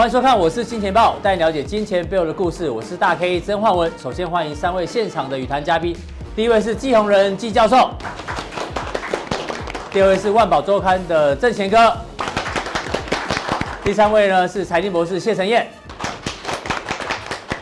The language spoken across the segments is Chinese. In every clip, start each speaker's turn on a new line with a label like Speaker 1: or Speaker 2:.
Speaker 1: 欢迎收看，我是金钱爆，带你了解金钱背后的故事。我是大 K 曾焕文。首先欢迎三位现场的语谈嘉宾，第一位是季宏仁季教授，第二位是万宝周刊的郑贤哥，第三位呢是财经博士谢晨彦。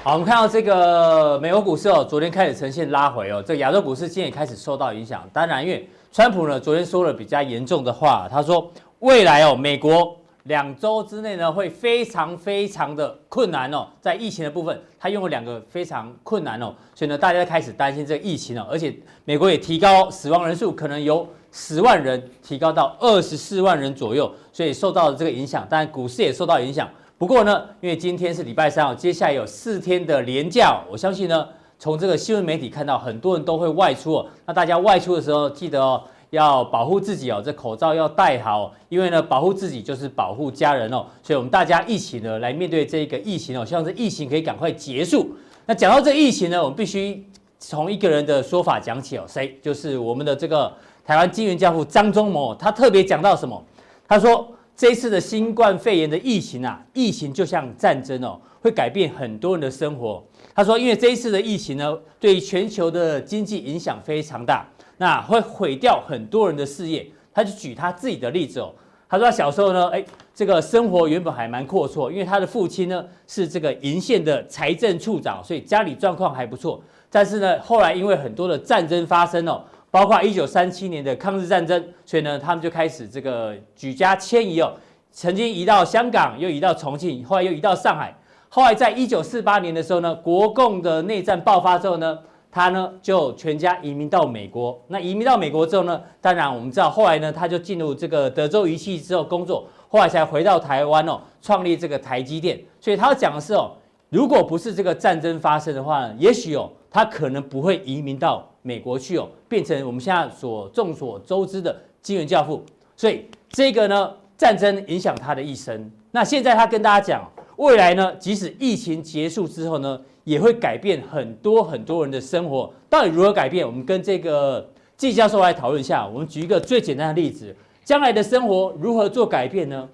Speaker 1: 好，我们看到这个美国股市哦，昨天开始呈现拉回哦，这个亚洲股市今天也开始受到影响。当然，因为川普呢昨天说了比较严重的话，他说未来哦，美国。两周之内呢，会非常非常的困难哦。在疫情的部分，他用了两个非常困难哦，所以呢，大家开始担心这个疫情哦。而且美国也提高死亡人数，可能由十万人提高到二十四万人左右，所以受到了这个影响。当然，股市也受到影响。不过呢，因为今天是礼拜三哦，接下来有四天的连假，我相信呢，从这个新闻媒体看到很多人都会外出哦。那大家外出的时候，记得哦。要保护自己哦，这口罩要戴好，因为呢，保护自己就是保护家人哦。所以，我们大家一起呢来面对这个疫情哦，希望这疫情可以赶快结束。那讲到这疫情呢，我们必须从一个人的说法讲起哦，谁？就是我们的这个台湾金元教父张忠谋，他特别讲到什么？他说这一次的新冠肺炎的疫情啊，疫情就像战争哦，会改变很多人的生活。他说，因为这一次的疫情呢，对全球的经济影响非常大。那会毁掉很多人的事业。他就举他自己的例子哦，他说他小时候呢，哎，这个生活原本还蛮阔绰，因为他的父亲呢是这个银县的财政处长，所以家里状况还不错。但是呢，后来因为很多的战争发生哦，包括一九三七年的抗日战争，所以呢，他们就开始这个举家迁移哦，曾经移到香港，又移到重庆，后来又移到上海。后来在一九四八年的时候呢，国共的内战爆发之后呢。他呢就全家移民到美国。那移民到美国之后呢，当然我们知道后来呢，他就进入这个德州仪器之后工作，后来才回到台湾哦，创立这个台积电。所以他讲的是哦，如果不是这个战争发生的话呢，也许哦，他可能不会移民到美国去哦，变成我们现在所众所周知的金元教父。所以这个呢，战争影响他的一生。那现在他跟大家讲，未来呢，即使疫情结束之后呢，也会改变很多很多人的生活，到底如何改变？我们跟这个季教授来讨论一下。我们举一个最简单的例子，将来的生活如何做改变呢？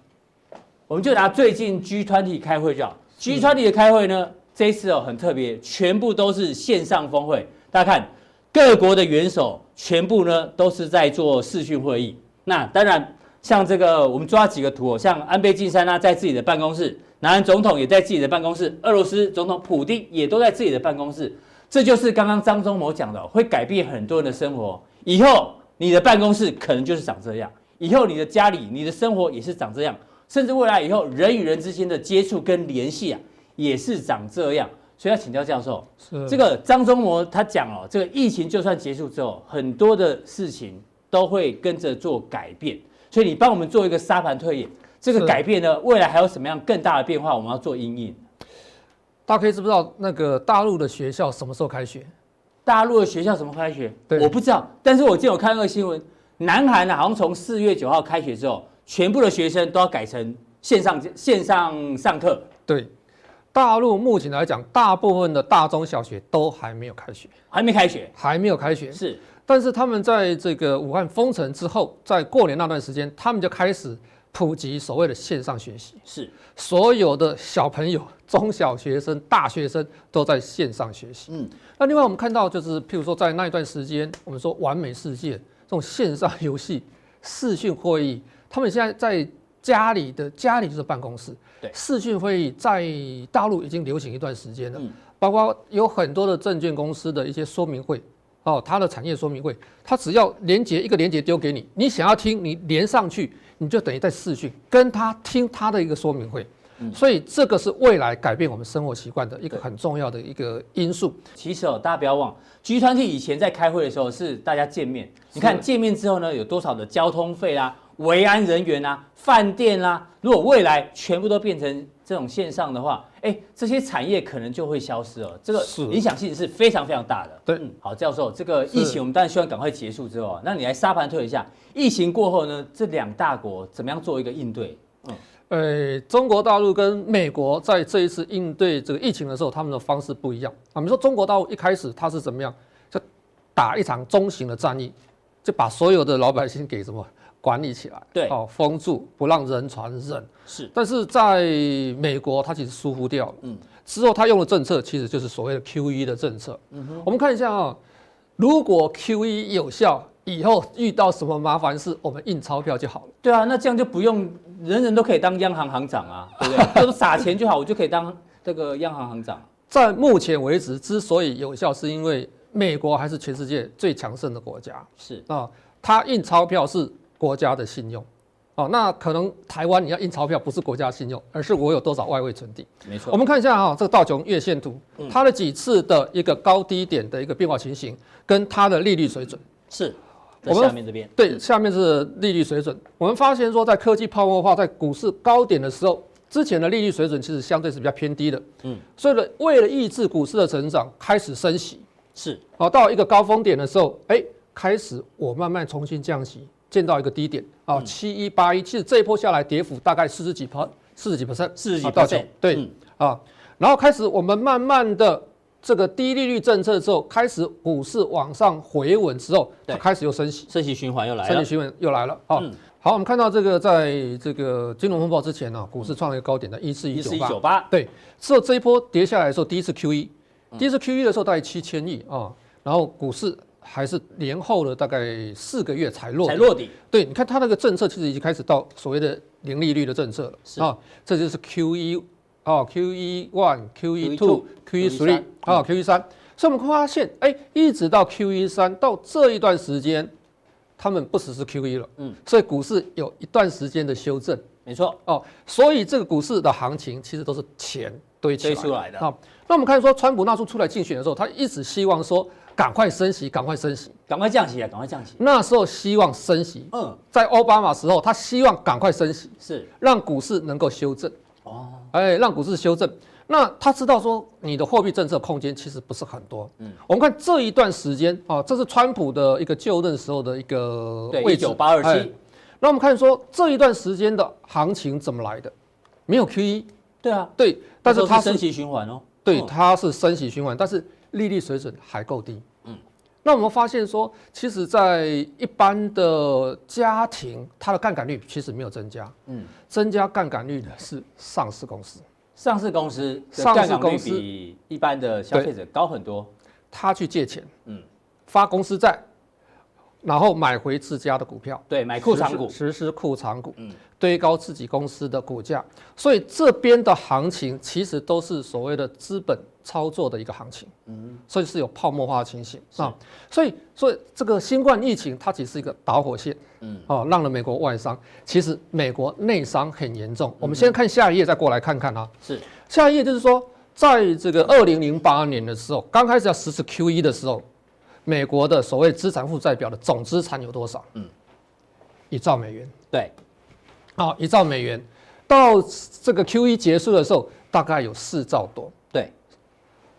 Speaker 1: 我们就拿最近 G20 开会就好。G20 的开会呢，这一次哦很特别，全部都是线上峰会。大家看，各国的元首全部呢都是在做视讯会议。那当然，像这个我们抓几个图哦，像安倍晋三呢在自己的办公室。南韩总统也在自己的办公室，俄罗斯总统普京也都在自己的办公室，这就是刚刚张忠谋讲的，会改变很多人的生活。以后你的办公室可能就是长这样，以后你的家里、你的生活也是长这样，甚至未来以后人与人之间的接触跟联系啊，也是长这样。所以要请教教授，是这个张忠谋他讲哦，这个疫情就算结束之后，很多的事情都会跟着做改变。所以你帮我们做一个沙盘推演。这个改变呢，未来还有什么样更大的变化？我们要做阴影。
Speaker 2: 大家可以知不知道那个大陆的学校什么时候开学？
Speaker 1: 大陆的学校什么开学？对，我不知道。但是我记得我看那个新闻，南韩呢好像从四月九号开学之后，全部的学生都要改成线上线上上课。
Speaker 2: 对，大陆目前来讲，大部分的大中小学都还没有开学，
Speaker 1: 还没开学，
Speaker 2: 还没有开学。
Speaker 1: 是，
Speaker 2: 但是他们在这个武汉封城之后，在过年那段时间，他们就开始。普及所谓的线上学习，是所有的小朋友、中小学生、大学生都在线上学习。嗯，那另外我们看到就是，譬如说在那一段时间，我们说完美世界这种线上游戏、视讯会议，他们现在在家里的家里就是办公室。对，视讯会议在大陆已经流行一段时间了，包括有很多的证券公司的一些说明会，哦，它的产业说明会，它只要连接一个连接丢给你，你想要听，你连上去。你就等于在视讯跟他听他的一个说明会，所以这个是未来改变我们生活习惯的一个很重要的一个因素。
Speaker 1: 其实哦，大家不要忘，G 团体以前在开会的时候是大家见面，你看见面之后呢，有多少的交通费啊、维安人员啊、饭店啊，如果未来全部都变成这种线上的话，哎，这些产业可能就会消失了。这个影响性是非常非常大的。对，嗯，好，教授，这个疫情我们当然希望赶快结束之后，那你来沙盘推一下，疫情过后呢，这两大国怎么样做一个应对？嗯，
Speaker 2: 呃，中国大陆跟美国在这一次应对这个疫情的时候，他们的方式不一样。啊，比如说中国大陆一开始它是怎么样，就打一场中型的战役，就把所有的老百姓给什么管理起来，
Speaker 1: 对，
Speaker 2: 哦，封住，不让人传人。
Speaker 1: 是，
Speaker 2: 但是在美国，它其实疏忽掉了。嗯，之后他用的政策其实就是所谓的 QE 的政策。嗯哼，我们看一下啊、哦，如果 QE 有效，以后遇到什么麻烦事，我们印钞票就好了。
Speaker 1: 对啊，那这样就不用人人都可以当央行行长啊，对不对？都撒钱就好，我就可以当这个央行行长。
Speaker 2: 在目前为止，之所以有效，是因为美国还是全世界最强盛的国家。
Speaker 1: 是
Speaker 2: 啊，它印钞票是。国家的信用，哦，那可能台湾你要印钞票不是国家信用，而是我有多少外汇存底。
Speaker 1: 没错，
Speaker 2: 我们看一下哈，这个道琼月线图，它的几次的一个高低点的一个变化情形，跟它的利率水准
Speaker 1: 是。我们下面这边
Speaker 2: 对，下面是利率水准。我们发现说，在科技泡沫化、在股市高点的时候，之前的利率水准其实相对是比较偏低的。嗯，所以呢，为了抑制股市的成长，开始升息。
Speaker 1: 是，
Speaker 2: 哦，到一个高峰点的时候，哎，开始我慢慢重新降息。见到一个低点啊，七一八一，其实这一波下来跌幅大概四十几%，四十几 percent，
Speaker 1: 四十几
Speaker 2: 到九对、嗯、啊，然后开始我们慢慢的这个低利率政策之后，开始股市往上回稳之后，它开始又升息，
Speaker 1: 升息循环又来了，
Speaker 2: 升息循环又来了啊。好，我们看到这个在这个金融风暴之前呢、啊，股市创了一个高点的一四一九八，对，之后这一波跌下来的时候，第一次 QE，第一次 QE 的时候大概七千亿啊，然后股市。还是年后的大概四个月才落
Speaker 1: 才落底。
Speaker 2: 对，你看它那个政策其实已经开始到所谓的零利率的政策了啊，这就是 QE 啊，QE one、QE two、QE three 啊，QE 三。所以我们会发现，哎，一直到 QE 三到这一段时间，他们不实施 QE 了。嗯，所以股市有一段时间的修正。
Speaker 1: 没错
Speaker 2: 哦，所以这个股市的行情其实都是钱堆起来
Speaker 1: 出来的。
Speaker 2: 好，那我们看说，川普那时候出来竞选的时候，他一直希望说。赶快升息，赶快升息，
Speaker 1: 赶快降息啊！赶快降息。
Speaker 2: 那时候希望升息，嗯，在奥巴马时候，他希望赶快升息，
Speaker 1: 是
Speaker 2: 让股市能够修正。哦，哎，让股市修正。那他知道说，你的货币政策空间其实不是很多。嗯，我们看这一段时间啊，这是川普的一个就任时候的一个位置，
Speaker 1: 一九八二七。
Speaker 2: 那我们看说这一段时间的行情怎么来的？没有 QE。对啊，对，但是它
Speaker 1: 升息循环哦。
Speaker 2: 对，它是升息循环，但是。利率水准还够低，嗯，那我们发现说，其实，在一般的家庭，它的杠杆率其实没有增加，嗯，增加杠杆率的是上市公司，
Speaker 1: 上市公司上市公司比一般的消费者高很多，
Speaker 2: 他去借钱，嗯，发公司债。然后买回自家的股票，
Speaker 1: 对，买库藏股，
Speaker 2: 实施库藏股，嗯，堆高自己公司的股价，所以这边的行情其实都是所谓的资本操作的一个行情，嗯，所以是有泡沫化的情形。啊，所以所以这个新冠疫情它只是一个导火线，嗯，哦，让了美国外伤，其实美国内伤很严重。我们先看下一页，再过来看看啊，
Speaker 1: 是。
Speaker 2: 下一页就是说，在这个二零零八年的时候，刚开始要实施 QE 的时候。美国的所谓资产负债表的总资产有多少？嗯，一兆美元。
Speaker 1: 对，
Speaker 2: 好，一兆美元，到这个 QE 结束的时候，大概有四兆多。
Speaker 1: 对，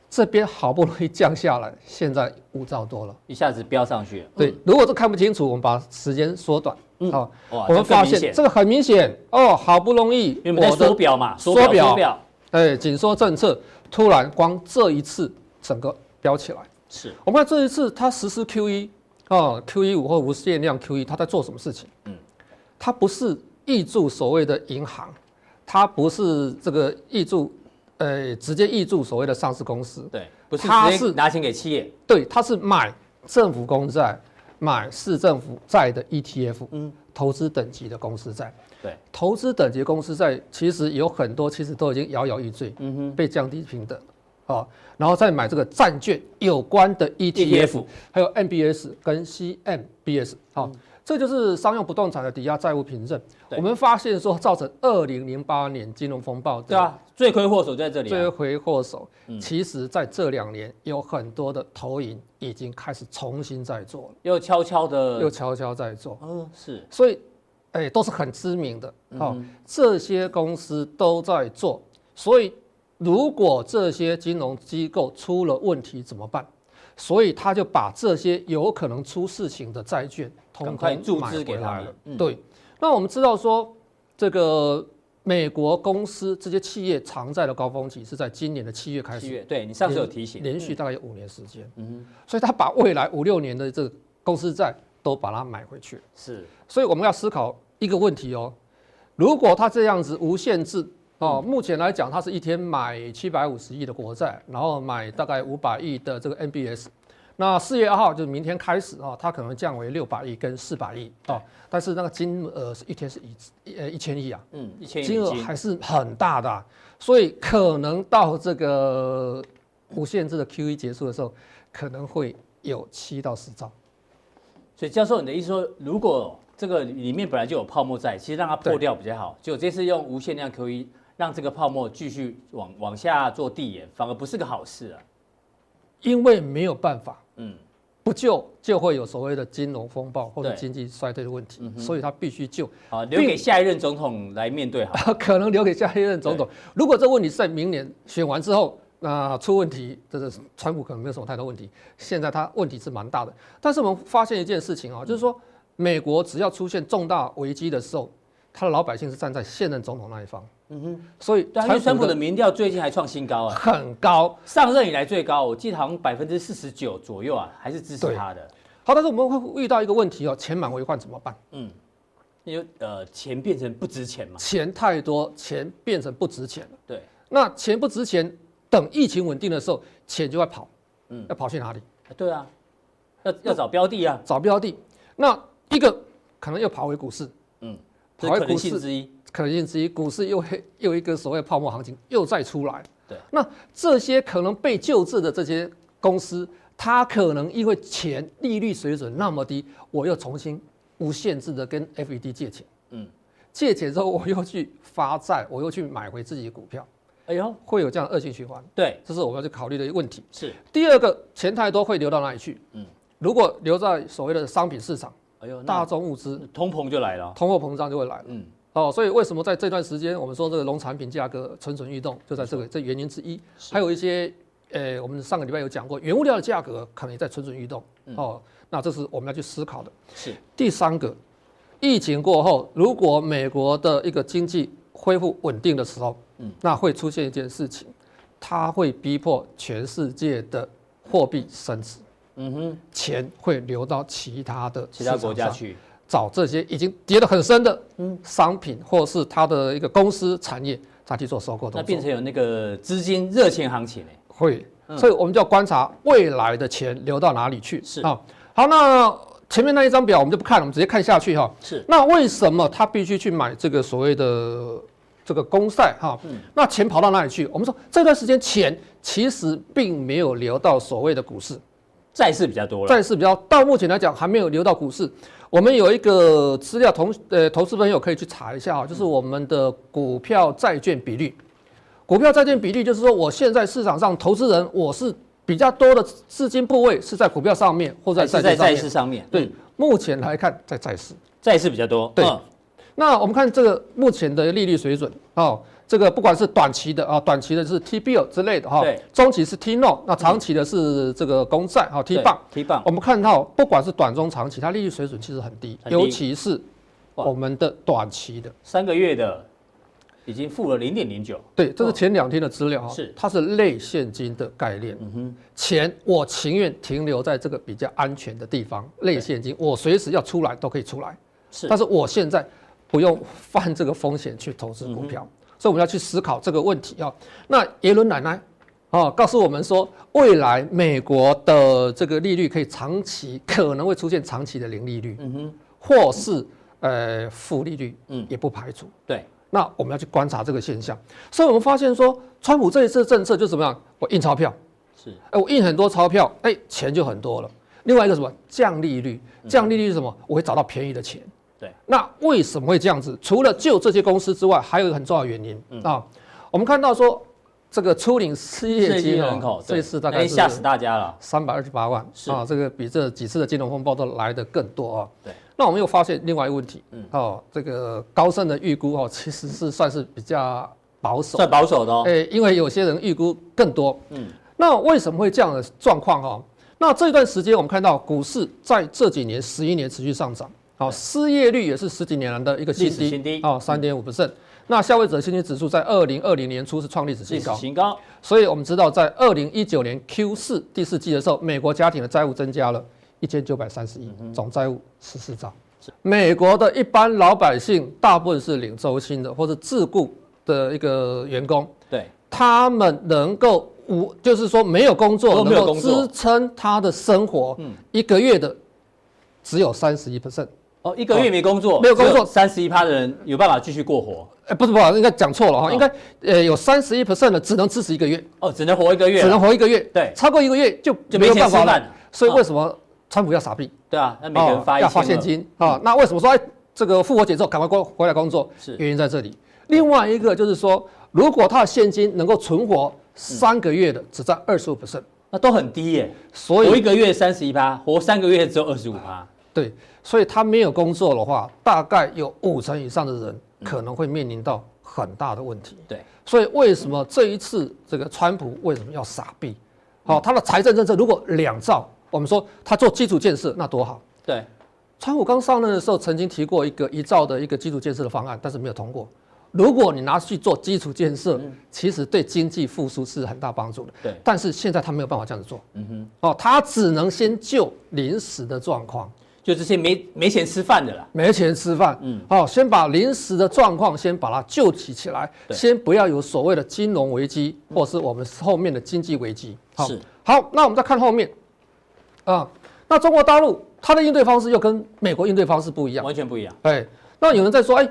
Speaker 2: 这边好不容易降下来，现在五兆多了，
Speaker 1: 一下子飙上去了。
Speaker 2: 对，如果都看不清楚，我们把时间缩短。嗯，好，我们发现这个很明显哦，好不容易
Speaker 1: 我的缩表嘛，缩表，
Speaker 2: 哎，紧缩政策突然光这一次整个飙起来。
Speaker 1: 是。
Speaker 2: 我们看这一次它实施 Q 一啊，Q 一五或无限量 Q 一，它在做什么事情？嗯，他不是挹注所谓的银行，它不是这个挹注，呃，直接挹注所谓的上市公司，
Speaker 1: 对，不是他是拿钱给企业，
Speaker 2: 对，它是买政府公债，买市政府债的 ETF，嗯，投资等级的公司债，
Speaker 1: 对，
Speaker 2: 投资等级公司债其实有很多，其实都已经摇摇欲坠，嗯哼，被降低平等。啊，然后再买这个债券有关的 ETF，还有 MBS 跟 CMBS，好，这就是商用不动产的抵押债务凭证。我们发现说，造成二零零八年金融风暴，
Speaker 1: 对啊，罪魁祸首在这里。
Speaker 2: 罪魁祸首，其实在这两年有很多的投影已经开始重新在做了，
Speaker 1: 又悄悄的，
Speaker 2: 又悄悄在做。
Speaker 1: 嗯，是，
Speaker 2: 所以，哎，都是很知名的，好，这些公司都在做，所以。如果这些金融机构出了问题怎么办？所以他就把这些有可能出事情的债券通通注资给他了。对，那我们知道说，这个美国公司这些企业偿债的高峰期是在今年的七月开始。七
Speaker 1: 月，对，你上次有提醒，
Speaker 2: 连续大概有五年时间。嗯，所以他把未来五六年的这个公司债都把它买回去。
Speaker 1: 是，
Speaker 2: 所以我们要思考一个问题哦，如果他这样子无限制哦，目前来讲，它是一天买七百五十亿的国债，然后买大概五百亿的这个 MBS。那四月二号就是明天开始啊，它可能降为六百亿跟四百亿啊，但是那个金额是一天是一呃一千亿啊，
Speaker 1: 嗯，一千亿
Speaker 2: 金额还是很大的，所以可能到这个无限制的 QE 结束的时候，可能会有七到十兆。
Speaker 1: 所以教授，你的意思说，如果这个里面本来就有泡沫在，其实让它破掉比较好，就这次用无限量 QE 让这个泡沫继续往往下做递延，反而不是个好事啊，
Speaker 2: 因为没有办法。
Speaker 1: 嗯，
Speaker 2: 不救就会有所谓的金融风暴或者经济衰退的问题，嗯、所以他必须救。
Speaker 1: 好，留给下一任总统来面对好。
Speaker 2: 可能留给下一任总统。如果这问题是在明年选完之后，那出问题，这个川普可能没有什么太多问题。现在他问题是蛮大的。但是我们发现一件事情啊，就是说美国只要出现重大危机的时候，他的老百姓是站在现任总统那一方。嗯哼，所以
Speaker 1: 对，因为川普的民调最近还创新高啊，
Speaker 2: 很高，
Speaker 1: 上任以来最高，我记得好像百分之四十九左右啊，还是支持他的。
Speaker 2: 好，但是我们会遇到一个问题哦，钱满为患怎么办？
Speaker 1: 嗯，因为呃，钱变成不值钱嘛，
Speaker 2: 钱太多，钱变成不值钱了。
Speaker 1: 对，
Speaker 2: 那钱不值钱，等疫情稳定的时候，钱就会跑。嗯，要跑去哪里？
Speaker 1: 对啊，要要找标的啊，
Speaker 2: 找标的。那一个可能又跑回股市。
Speaker 1: 嗯，跑回股市之一。
Speaker 2: 可能性之一，股市又 又一个所谓泡沫行情又再出来。
Speaker 1: 对，
Speaker 2: 那这些可能被救治的这些公司，它可能因为钱利率水准那么低，我又重新无限制的跟 FED 借钱。嗯，借钱之后我又去发债，我又去买回自己的股票。哎呦，会有这样恶性循环。
Speaker 1: 对，
Speaker 2: 这是我们要去考虑的一个问题。
Speaker 1: 是。
Speaker 2: 第二个，钱太多会流到哪里去？嗯，如果留在所谓的商品市场，哎呦，大宗物资，
Speaker 1: 通膨就来了，
Speaker 2: 通货膨胀就会来了。嗯。哦，所以为什么在这段时间，我们说这个农产品价格蠢蠢欲动，就在这个这原因之一。还有一些，呃，我们上个礼拜有讲过，原物料的价格可能也在蠢蠢欲动。哦，那这是我们要去思考的。
Speaker 1: 是。
Speaker 2: 第三个，疫情过后，如果美国的一个经济恢复稳定的时候，嗯，那会出现一件事情，它会逼迫全世界的货币升值。嗯哼，钱会流到其他的
Speaker 1: 其他国家去。
Speaker 2: 找这些已经跌得很深的商品，或是它的一个公司产业，再去做收购。
Speaker 1: 那变成有那个资金热钱行情
Speaker 2: 会，所以我们就要观察未来的钱流到哪里去。
Speaker 1: 是啊，
Speaker 2: 好，那前面那一张表我们就不看了，我们直接看下去哈。
Speaker 1: 是。
Speaker 2: 那为什么他必须去买这个所谓的这个公债哈？那钱跑到哪里去？我们说这段时间钱其实并没有流到所谓的股市，
Speaker 1: 债市比较多了。
Speaker 2: 债市比较到目前来讲还没有流到股市。我们有一个资料，同呃投资朋友可以去查一下啊，就是我们的股票债券比率。股票债券比率就是说，我现在市场上投资人，我是比较多的资金部位是在股票上面，或者在
Speaker 1: 债市上面。
Speaker 2: 对，目前来看在债市，
Speaker 1: 债市比较多。
Speaker 2: 对，那我们看这个目前的利率水准哦。这个不管是短期的啊，短期的是 T bill 之类的哈，对，中期是 T note，那长期的是这个公债哈，T bond，T bond。我们看到不管是短中长期，它利率水准其实很低，尤其是我们的短期的
Speaker 1: 三个月的已经负了零点零九。
Speaker 2: 对，这是前两天的资料哈，是它是类现金的概念。嗯哼，钱我情愿停留在这个比较安全的地方，类现金，我随时要出来都可以出来。是，但是我现在不用犯这个风险去投资股票。所以我们要去思考这个问题啊。那耶伦奶奶啊，告诉我们说，未来美国的这个利率可以长期可能会出现长期的零利率，嗯哼，或是呃负利率，嗯，也不排除。
Speaker 1: 对，
Speaker 2: 那我们要去观察这个现象。所以我们发现说，川普这一次政策就怎么样？我印钞票，是，哎，我印很多钞票，哎，钱就很多了。另外一个什么？降利率，降利率是什么？我会找到便宜的钱。
Speaker 1: 对，
Speaker 2: 那为什么会这样子？除了就这些公司之外，还有一个很重要的原因、嗯、啊。我们看到说，这个初领失业金人口这次大概
Speaker 1: 吓死大家了，
Speaker 2: 三百二十八万啊，这个比这几次的金融风暴都来得更多啊。对，那我们又发现另外一个问题，嗯，哦，这个高盛的预估哦，其实是算是比较保守，
Speaker 1: 算保守的哦。
Speaker 2: 哎，因为有些人预估更多，嗯，那为什么会这样的状况哦？那这一段时间我们看到股市在这几年十一年持续上涨。好，失业率也是十几年来的一个新低，新低哦，三点五 percent。那消费者信心指数在二零二零年初是创历史新高，
Speaker 1: 新高。
Speaker 2: 所以我们知道，在二零一九年 Q 四第四季的时候，美国家庭的债务增加了一千九百三十亿，总债务十四兆。美国的一般老百姓大部分是领周薪的或者自雇的一个员工，
Speaker 1: 对，
Speaker 2: 他们能够无就是说没有工作，能够支撑他的生活，一个月的只有三十一 percent。
Speaker 1: 哦，一个月没工作，
Speaker 2: 没有工作，
Speaker 1: 三十一趴的人有办法继续过活？
Speaker 2: 哎，不是不是，应该讲错了哈，应该呃有三十一 percent 的只能支持一个月。
Speaker 1: 哦，只能活一个月，
Speaker 2: 只能活一个月。
Speaker 1: 对，
Speaker 2: 超过一个月就就没有办法了。所以为什么川普要撒币？
Speaker 1: 对啊，那每个人发
Speaker 2: 要发现金啊？那为什么说哎这个复活节之后赶快过回来工作？是原因在这里。另外一个就是说，如果他的现金能够存活三个月的，只占二十五 percent，
Speaker 1: 那都很低耶。所以活一个月三十一趴，活三个月只有二十五趴。
Speaker 2: 对。所以他没有工作的话，大概有五成以上的人可能会面临到很大的问题。
Speaker 1: 对，
Speaker 2: 所以为什么这一次这个川普为什么要傻逼？好，他的财政政策如果两兆，我们说他做基础建设那多好。
Speaker 1: 对，
Speaker 2: 川普刚上任的时候曾经提过一个一兆的一个基础建设的方案，但是没有通过。如果你拿去做基础建设，其实对经济复苏是很大帮助的。
Speaker 1: 对，
Speaker 2: 但是现在他没有办法这样子做。嗯哼，哦，他只能先救临时的状况。
Speaker 1: 就这些没没钱吃饭的啦，
Speaker 2: 没钱吃饭，嗯，好，先把临时的状况先把它救起起来，先不要有所谓的金融危机，或是我们后面的经济危机。
Speaker 1: 好，
Speaker 2: 好，那我们再看后面，啊，那中国大陆它的应对方式又跟美国应对方式不一样，
Speaker 1: 完全不一样。
Speaker 2: 哎，那有人在说，哎，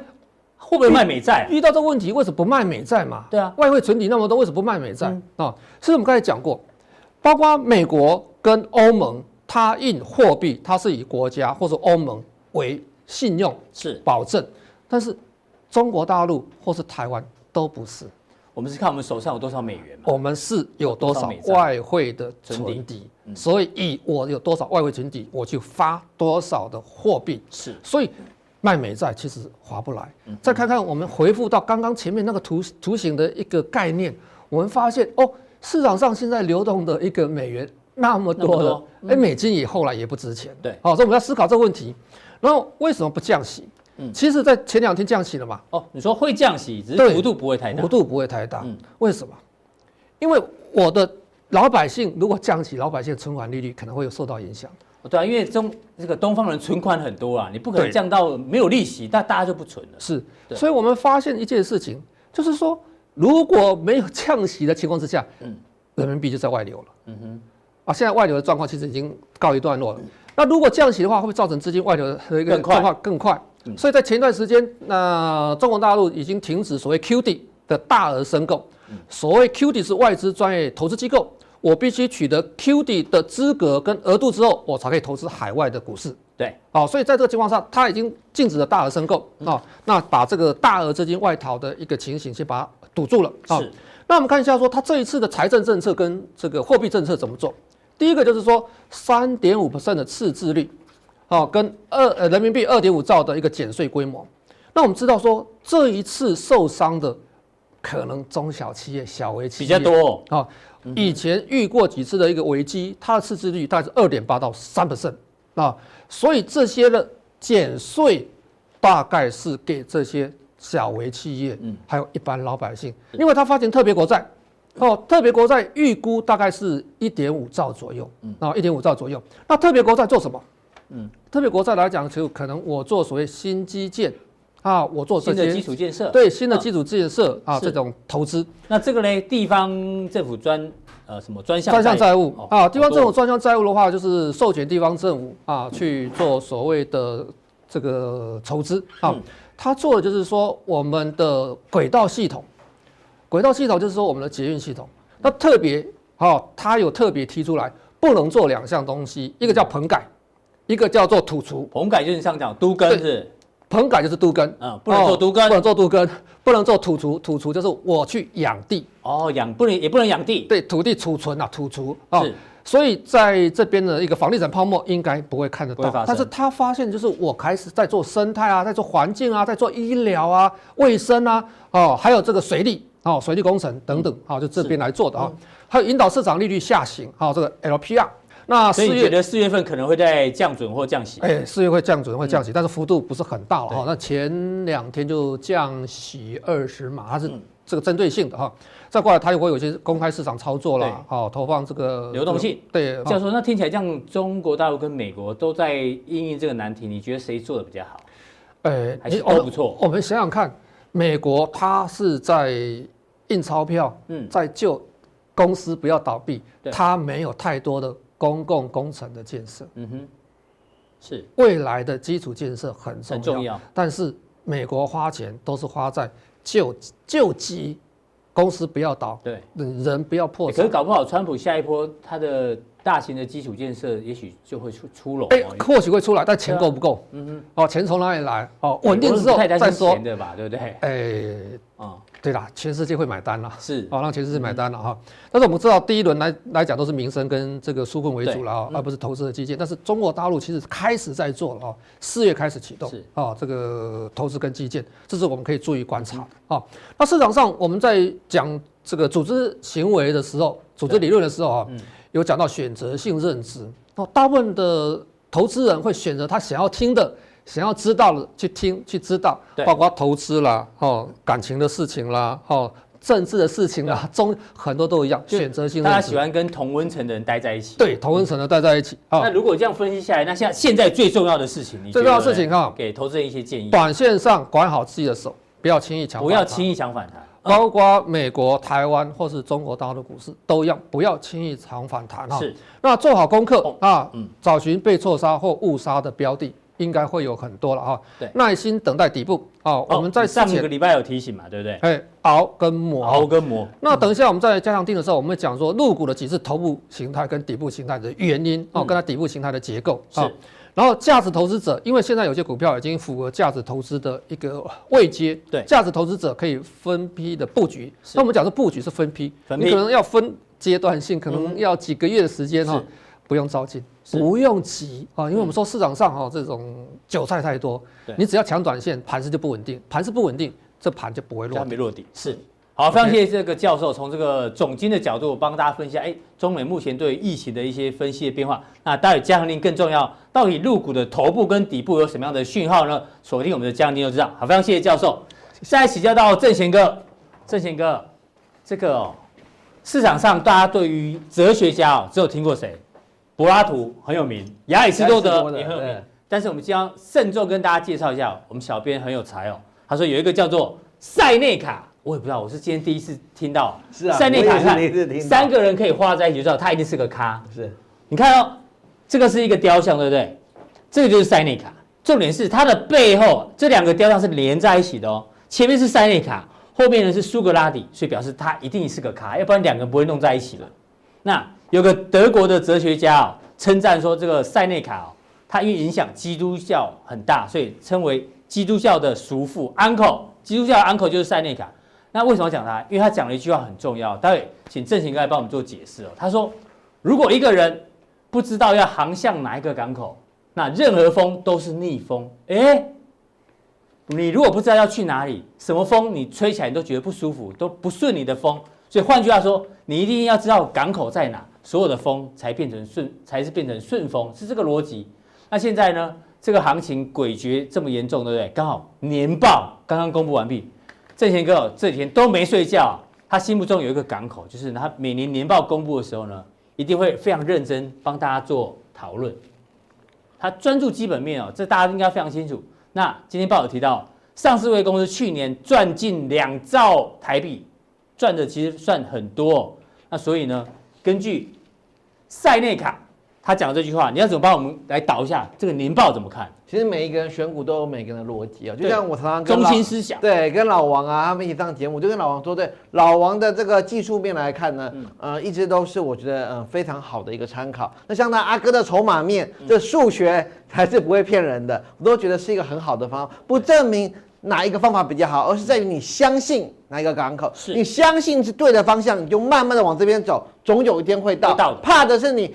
Speaker 1: 会不会卖美债？
Speaker 2: 遇到这个问题，为什么不卖美债嘛？
Speaker 1: 对啊，
Speaker 2: 外汇存底那么多，为什么不卖美债？啊，其实我们刚才讲过，包括美国跟欧盟。它印货币，它是以国家或者欧盟为信用是保证，但是中国大陆或是台湾都不是。
Speaker 1: 我们是看我们手上有多少美元嘛？
Speaker 2: 我们是有多少外汇的存底，所以以我有多少外汇存底，我就发多少的货币。
Speaker 1: 是，
Speaker 2: 所以卖美债其实划不来。再看看我们回复到刚刚前面那个图图形的一个概念，我们发现哦，市场上现在流动的一个美元。那么多的，哎，美金也后来也不值钱。
Speaker 1: 对，
Speaker 2: 好，所以我们要思考这个问题。然后为什么不降息？嗯，其实，在前两天降息了嘛。
Speaker 1: 哦，你说会降息，只是幅度不会太大。
Speaker 2: 幅度不会太大。嗯，为什么？因为我的老百姓如果降息，老百姓的存款利率可能会有受到影响。
Speaker 1: 对啊，因为中这个东方人存款很多啊，你不可能降到没有利息，但大家就不存了。
Speaker 2: 是，所以我们发现一件事情，就是说如果没有降息的情况之下，嗯，人民币就在外流了。嗯哼。啊，现在外流的状况其实已经告一段落了。那如果降息的话，会不会造成资金外流的一个状况更快？所以在前一段时间，那中国大陆已经停止所谓 QD 的大额申购。所谓 QD 是外资专业投资机构，我必须取得 QD 的资格跟额度之后，我才可以投资海外的股市。
Speaker 1: 对，
Speaker 2: 哦，所以在这个情况下，它已经禁止了大额申购啊。那把这个大额资金外逃的一个情形，先把它堵住了啊。那我们看一下，说它这一次的财政政策跟这个货币政策怎么做？第一个就是说，三点五 percent 的赤字率，好，跟二呃人民币二点五兆的一个减税规模。那我们知道说，这一次受伤的可能中小企业、小微企业
Speaker 1: 比较多
Speaker 2: 啊。以前遇过几次的一个危机，它的赤字率大概是二点八到三 percent 啊。所以这些的减税大概是给这些小微企业，嗯，还有一般老百姓，因为他发行特别国债。哦，特别国债预估大概是一点五兆左右，嗯，啊，一点五兆左右。那特别国债做什么？嗯，特别国债来讲，就可能我做所谓新基建，啊，我做
Speaker 1: 新的基础建设，
Speaker 2: 对，新的基础建设啊，这种投资。
Speaker 1: 那这个呢，地方政府专呃什么专项
Speaker 2: 专项债务啊，地方政府专项债务的话，就是授权地方政府啊去做所谓的这个筹资啊，他做的就是说我们的轨道系统。轨道系统就是说我们的捷运系统，那特别哦，它有特别提出来，不能做两项东西，一个叫棚改，一个叫做土除。
Speaker 1: 棚改就是像讲都根是，
Speaker 2: 棚改就是都根，
Speaker 1: 嗯，不能做都更，
Speaker 2: 不能做都根，不能做土除，土除就是我去养地，
Speaker 1: 哦，养不能也不能养地，
Speaker 2: 对，土地储存啊，土除啊，是，所以在这边的一个房地产泡沫应该不会看得到，但是他发现就是我开始在做生态啊，在做环境啊，在做医疗啊、卫生啊，哦，还有这个水利。哦，水利工程等等，好，就这边来做的啊，还有引导市场利率下行，好，这个 LPR。那
Speaker 1: 四月你觉得四月份可能会在降准或降息？
Speaker 2: 哎，四月会降准会降息，但是幅度不是很大了哈。那前两天就降息二十码，它是这个针对性的哈。再过来，它也会有些公开市场操作啦，好投放这个
Speaker 1: 流动性。
Speaker 2: 对，
Speaker 1: 教授，那听起来这样，中国大陆跟美国都在因应这个难题，你觉得谁做的比较好？
Speaker 2: 呃，
Speaker 1: 还是都不错。
Speaker 2: 我们想想看，美国它是在印钞票，嗯，在救公司不要倒闭，它没有太多的公共工程的建设。嗯哼。是未来的基础建设很重要，很重要，但是美国花钱都是花在救救急，公司不要倒，对，人不要破产。
Speaker 1: 可是搞不好，川普下一波他的大型的基础建设，也许就会出出笼。哎，
Speaker 2: 或许会出来，但钱够不够？嗯哼，哦，钱从哪里来？哦，稳定之后再说。
Speaker 1: 的吧？对不对？
Speaker 2: 哎，啊。对啦，全世界会买单啦，
Speaker 1: 是
Speaker 2: 哦，让全世界买单了哈。但是我们知道，第一轮来来讲都是民生跟这个纾困为主了啊，而不是投资的基建。但是中国大陆其实开始在做了啊，四月开始启动是啊，这个投资跟基建，这是我们可以注意观察啊。那市场上我们在讲这个组织行为的时候，组织理论的时候啊，有讲到选择性认知哦，大部分的投资人会选择他想要听的。想要知道的去听去知道，包括投资啦，哦，感情的事情啦，哦，政治的事情啦，中很多都一样，选择性。
Speaker 1: 大家喜欢跟同温层的人待在一起。
Speaker 2: 对，同温层的待在一起。
Speaker 1: 那如果这样分析下来，那现在现在最重要的事情，
Speaker 2: 最重要的事情哈，
Speaker 1: 给投资人一些建议。
Speaker 2: 短线上管好自己的手，不要轻易抢，
Speaker 1: 不要轻易抢反弹。
Speaker 2: 包括美国、台湾或是中国大陆股市都一样，不要轻易抢反弹哈。是。那做好功课啊，找寻被错杀或误杀的标的。应该会有很多了哈，对，耐心等待底部啊。我们在
Speaker 1: 上个礼拜有提醒嘛，对不对？
Speaker 2: 哎，熬跟磨，
Speaker 1: 熬跟磨。
Speaker 2: 那等一下我们在加强定的时候，我们会讲说入股的几次头部形态跟底部形态的原因哦，跟它底部形态的结构是。然后价值投资者，因为现在有些股票已经符合价值投资的一个位阶，对，价值投资者可以分批的布局。那我们讲的布局是分批，你可能要分阶段性，可能要几个月的时间哈，不用着急。不用急啊，因为我们说市场上哈这种韭菜太多，你只要抢短线，盘势就不稳定，盘势不稳定，这盘就不会落，
Speaker 1: 没落底。是，好，非常谢谢这个教授从这个总经的角度帮大家分析，哎，中美目前对疫情的一些分析的变化。那到底加强錠更重要，到底入股的头部跟底部有什么样的讯号呢？锁定我们的加强錠就知道。好，非常谢谢教授。下一期就要到正贤哥，正贤哥，这个哦，市场上大家对于哲学家哦，只有听过谁？柏拉图很有名，亚里士多德也很有名，但是我们将要慎重跟大家介绍一下，我们小编很有才哦。他说有一个叫做塞内卡，我也不知道，我是今天第一次听到。是啊，塞内卡看三个人可以画在一起，就知道他一定是个咖。是，你看哦，这个是一个雕像，对不对？这个就是塞内卡。重点是它的背后这两个雕像是连在一起的哦，前面是塞内卡，后面呢是苏格拉底，所以表示他一定是个咖，要不然两个人不会弄在一起了。那。有个德国的哲学家哦，称赞说这个塞内卡哦，他因为影响基督教很大，所以称为基督教的叔父 uncle。基督教的 uncle 就是塞内卡。那为什么要讲他？因为他讲了一句话很重要，待会请正行哥来帮我们做解释哦。他说，如果一个人不知道要航向哪一个港口，那任何风都是逆风。诶，你如果不知道要去哪里，什么风你吹起来你都觉得不舒服，都不顺你的风。所以换句话说，你一定要知道港口在哪。所有的风才变成顺，才是变成顺风，是这个逻辑。那现在呢？这个行情诡谲这么严重，对不对？刚好年报刚刚公布完毕，正贤哥这几天都没睡觉。他心目中有一个港口，就是他每年年报公布的时候呢，一定会非常认真帮大家做讨论。他专注基本面哦，这大家应该非常清楚。那今天报有提到，上市位公司去年赚近两兆台币，赚的其实算很多哦。那所以呢？根据塞内卡他讲的这句话，你要怎么帮我们来导一下这个年报怎么看？
Speaker 3: 其实每一个人选股都有每个人的逻辑啊，就像我常常跟
Speaker 1: 中心思想
Speaker 3: 对跟老王啊他们一起上节目，就跟老王说，对老王的这个技术面来看呢，嗯、呃，一直都是我觉得呃非常好的一个参考。那像他阿哥的筹码面，这数学还是不会骗人的，我都觉得是一个很好的方法，不证明哪一个方法比较好，而是在于你相信哪一个港口，是你相信是对的方向，你就慢慢的往这边走，总有一天会到。会到。怕的是你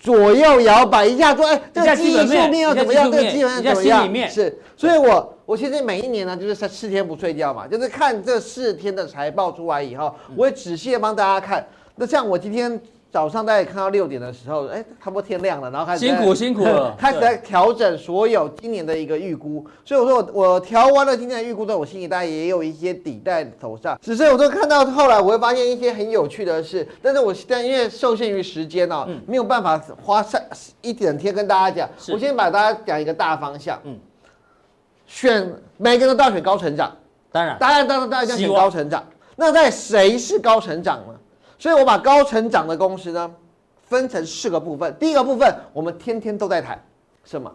Speaker 3: 左右摇摆一下说，哎，这个基本面要怎么样？这个基本面怎么样？是，所以我我现在每一年呢，就是三四天不睡觉嘛，就是看这四天的财报出来以后，我会仔细的帮大家看。那像我今天早上大概看到六点的时候，哎，差不多天亮了，然后开始
Speaker 1: 辛苦辛苦了，
Speaker 3: 开始在调整所有今年的一个预估。所以我说我我调完了今年的预估之后，我心里大概也有一些底在头上。只是我都看到后来，我会发现一些很有趣的事。但是我现在因为受限于时间哦，嗯、没有办法花上一整天跟大家讲。我先把大家讲一个大方向。嗯，选每个人都要选高成长，当然，当然，当然，当然要选高成长。那在谁是高成长呢？所以我把高成长的公司呢，分成四个部分。第一个部分，我们天天都在谈什么？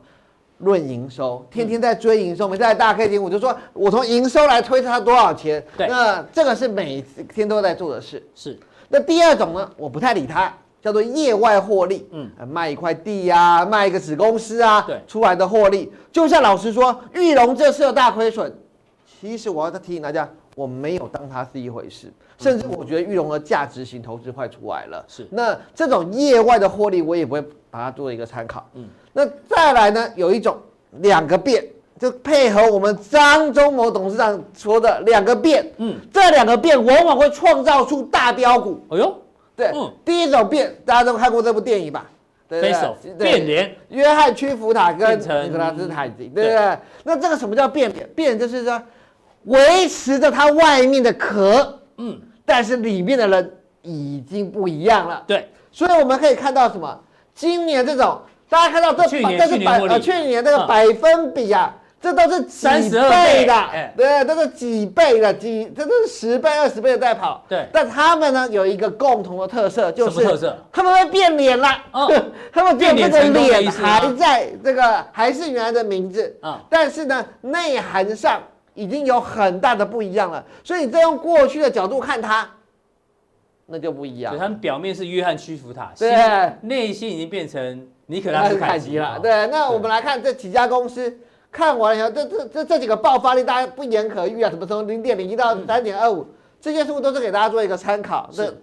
Speaker 3: 论营收，天天在追营收。我们在大 K 厅，我就说我从营收来推它多少钱。对，那这个是每天都在做的事。是。那第二种呢，我不太理它，叫做业外获利。嗯，卖一块地呀、啊，卖一个子公司啊，对，出来的获利。就像老师说，玉龙这次有大亏损，其实我要再提醒大家。我没有当它是一回事，甚至我觉得玉龙的价值型投资快出来了。是，那这种业外的获利，我也不会把它做一个参考。嗯，那再来呢，有一种两个变，就配合我们张忠谋董事长说的两个变。嗯，这两个变往往会创造出大标股。哎呦，对，嗯，第一种变，大家都看过这部电影吧？对对对，变脸，约翰屈服塔跟尼可拉斯凯奇，对不对？那这个什么叫变脸？变就是说。维持着它外面的壳，嗯，但是里面的人已经不一样了。对，所以我们可以看到什么？今年这种，大家看到这，这是百呃去年这个百分比啊，这都是几倍的，对，都是几倍的，几这都是十倍、二十倍的在跑。对，但他们呢有一个共同的特色，就是特色？他们会变脸了。他们变这个脸还在这个还是原来的名字啊，但是呢内涵上。已经有很大的不一样了，所以你再用过去的角度看它，那就不一样。
Speaker 1: 他们表面是约翰屈服塔，对，内心已经变成尼可拉斯凯奇了。
Speaker 3: 对，那我们来看这几家公司，看完了以后，这这这这几个爆发力，大家不言可喻啊，什么从零点零一到三点二五，这些数都是给大家做一个参考。是，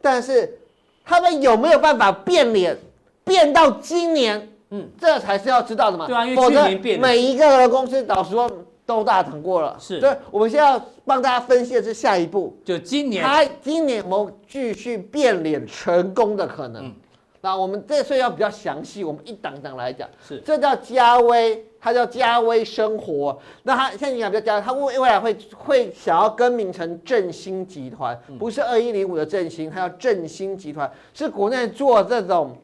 Speaker 3: 但是他们有没有办法变脸，变到今年？嗯，这才是要知道的嘛。对啊，因为去年变。每一个公司，老实说。都大涨过了，是对。我们现在要帮大家分析的是下一步，
Speaker 1: 就今年，
Speaker 3: 它今年有没有继续变脸成功的可能？嗯、那我们这所以要比较详细，我们一档档来讲。是，这叫加威，它叫加威生活。那它现在你讲比较嘉威，它未未来会会想要更名成振兴集团，不是二一零五的振兴，它叫振兴集团，是国内做这种。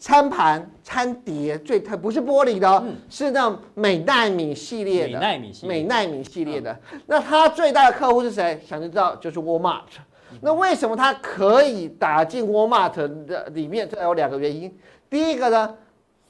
Speaker 3: 餐盘、餐碟最特不是玻璃的哦，嗯、是那种美奈米系列的。美奈米系列，美奈米系列的。嗯、那它最大的客户是谁？想知道就是 Walmart。嗯、那为什么它可以打进 Walmart 的里面？这有两个原因。第一个呢，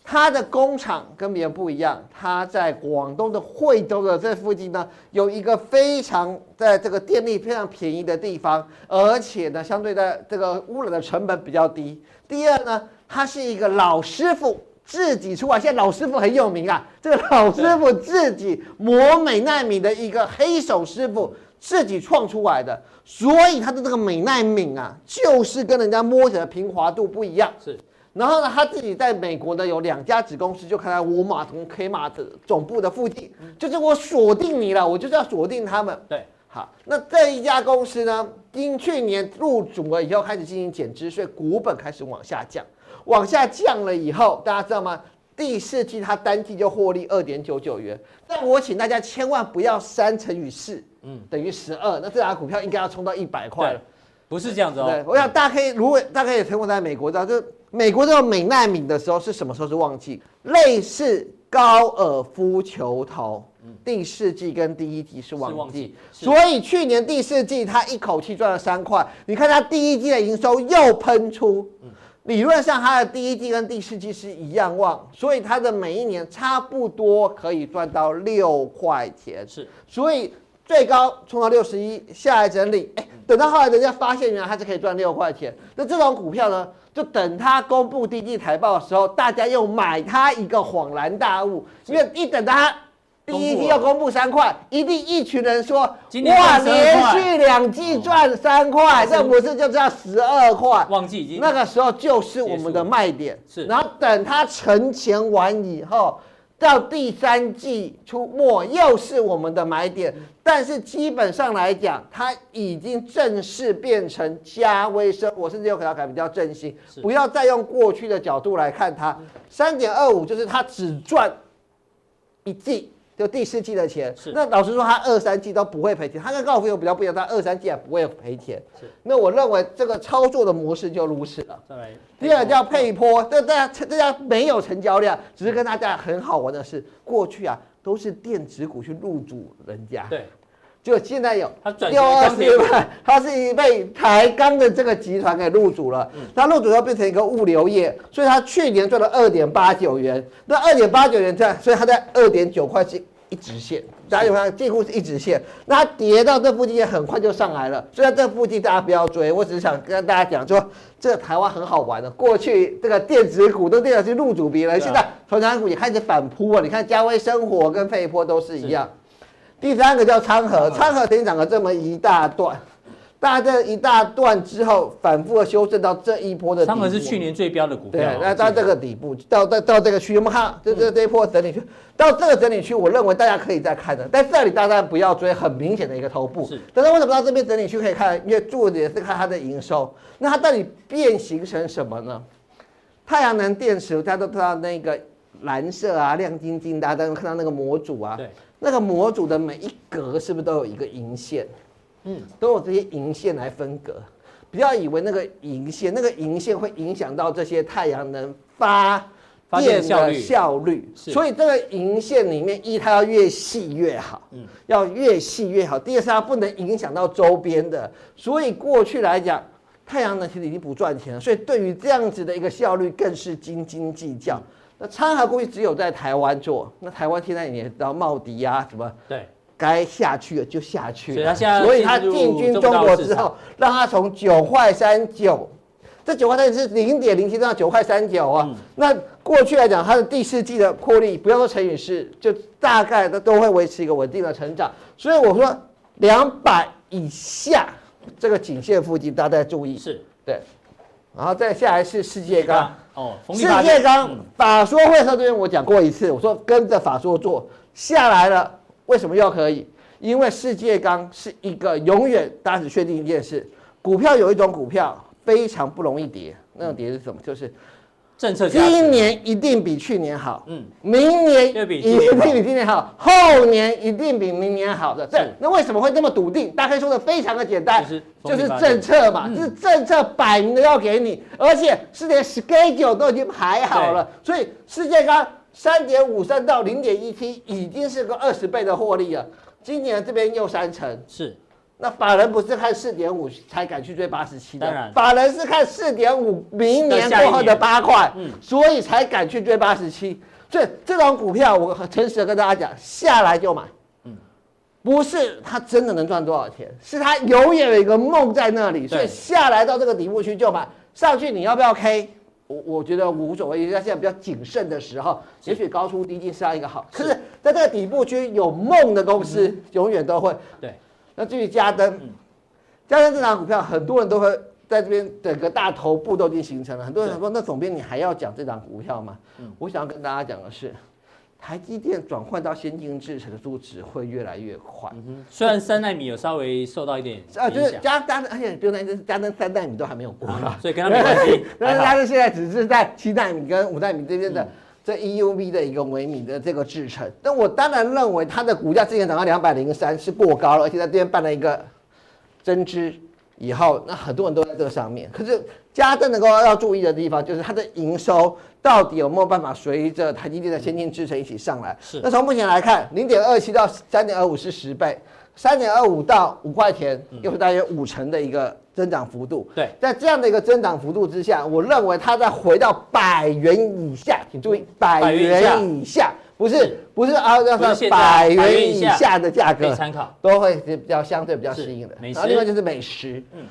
Speaker 3: 它的工厂跟别人不一样，它在广东的惠州的这附近呢，有一个非常在这个电力非常便宜的地方，而且呢，相对的这个污染的成本比较低。第二呢。他是一个老师傅自己出来，现在老师傅很有名啊。这个老师傅自己磨美奈米的一个黑手师傅自己创出来的，所以他的这个美奈米啊，就是跟人家摸起来平滑度不一样。是，然后呢，他自己在美国呢有两家子公司，就开在沃尔玛跟 Kmart 总部的附近，就是我锁定你了，我就是要锁定他们。对，好，那这一家公司呢，因去年入主了以后开始进行减资，所以股本开始往下降。往下降了以后，大家知道吗？第四季它单季就获利二点九九元。但我请大家千万不要三乘以四，嗯，等于十二。那这档股票应该要冲到一百块了，
Speaker 1: 不是这样子哦。
Speaker 3: 对，我想大家可以，如果大家也听过在美国知道，就美国这种美奈米的时候是什么时候是旺季？类似高尔夫球头，第四季跟第一季是旺季。旺季所以去年第四季它一口气赚了三块。你看它第一季的营收又喷出。嗯理论上，它的第一季跟第四季是一样旺，所以它的每一年差不多可以赚到六块钱。是，所以最高冲到六十一，下来整理，哎，等到后来人家发现原来它是可以赚六块钱，那这种股票呢，就等它公布第一季财报的时候，大家又买它一个恍然大悟，因为一等它。第一季要公布三块，一定一群人说哇，连续两季赚三块，这不是就叫十二块？
Speaker 1: 旺季已经
Speaker 3: 那个时候就是我们的卖点。是，然后等它沉潜完以后，到第三季出末又是我们的买点，但是基本上来讲，它已经正式变成加微升，我，甚至有可能改比较正兴，不要再用过去的角度来看它。三点二五就是它只赚一季。就第四季的钱，是那老实说，他二三季都不会赔钱。他跟高尔夫球比较不一样，他二三季也不会赔钱。是，那我认为这个操作的模式就如此了。对。第二叫配坡，这大家大家没有成交量，只是跟大家很好玩的是，过去啊都是电子股去入主人家。对。就现在有六二十万，它是被台钢的这个集团给入主了。它入主要变成一个物流业，所以它去年赚了二点八九元。那二点八九元这样，所以它在二点九块是。一直线，大家有看，几乎是一直线。那它跌到这附近也很快就上来了。所以在这附近大家不要追，我只是想跟大家讲说，这个台湾很好玩的。过去这个电子股都电子去入主别人，现在传产股也开始反扑啊。你看佳威生活跟费波都是一样。第三个叫昌河，昌河曾经涨了这么一大段。大概这一大段之后，反复的修正到这一波的底部。
Speaker 1: 他们是去年最标的股票。
Speaker 3: 对，那到这个底部，到到到这个区，我们看，这这这一波整理区，到这个整理区，我认为大家可以再看的。但这里大家不要追，很明显的一个头部。是。但是为什么到这边整理区可以看？因为重点是看它的营收。那它到底变形成什么呢？太阳能电池，大家都知道那个蓝色啊，亮晶晶，大家都能看到那个模组啊。对。那个模组的每一格是不是都有一个银线？嗯，都有这些银线来分隔，不要以为那个银线，那个银线会影响到这些太阳能发电的效率，所以这个银线里面，一它要越细越好，嗯，要越细越好。第二是它不能影响到周边的，所以过去来讲，太阳能其实已经不赚钱了，所以对于这样子的一个效率更是斤斤计较。那昌河估计只有在台湾做，那台湾现在你也知道茂迪啊什么，对。该下去了就下去了，所以他进军中国之后，让他从九块三九，这九块三是零点零七到九块三九啊。那过去来讲，它的第四季的获利，不要说乘以四，就大概都都会维持一个稳定的成长。所以我说两百以下这个颈线附近，大家注意是对。然后再下来是世界钢哦，世界钢法说会上这边我讲过一次，我说跟着法说做下来了。为什么又可以？因为世界钢是一个永远，大家只确定一件事：股票有一种股票非常不容易跌，那种跌是什么？就是政策。今年一定比去年好，嗯，明年一定比今年好，后年一定比明年好的。对，那为什么会这么笃定？大家可以说的非常的简单，就是政策嘛，就是政策摆明的要给你，而且是连 schedule 都已经排好了，所以世界上。三点五三到零点一七，已经是个二十倍的获利了。今年这边又三成，是。那法人不是看四点五才敢去追八十七的，当然，法人是看四点五明年过后的八块，嗯，所以才敢去追八十七。所以这种股票，我很诚实的跟大家讲，下来就买，嗯，不是他真的能赚多少钱，是他永远有一个梦在那里，所以下来到这个底部区就买，上去你要不要 K？我我觉得无所谓，因为现在比较谨慎的时候，也许高出低进是要一个好。可是在这个底部区有梦的公司，永远都会。对。那至于嘉登，嘉登这档股票，很多人都会在这边整个大头部都已经形成了。很多人想说，那总编你还要讲这档股票吗？我想要跟大家讲的是。台积电转换到先进制程的速度只会越来越快。嗯，虽然三纳米有稍微受到一点啊，就是加加，而且不用担心，加登三纳米都还没有过，啊，所以跟他没关系。但是加登现在只是在七纳米跟五纳米这边的这 EUV 的一个微米的这个制程。但我当然认为它的股价之前涨到两百零三是过高了，而且在这边办了一个增资以后，那很多人都在这个上面。可是加政能够要注意的地方就是它的营收。到底有没有办法随着台积电的先进制程一起上来？是。那从目前来看，零点二七到三点二五是十倍，三点二五到五块钱又是大约五成的一个增长幅度。对，在这样的一个增长幅度之下，我认为它再回到百元以下，请注意百元以下，不是不是啊，要算百元以下的价格参考。都会比较相对比较适应的。然后另外就是美食，嗯。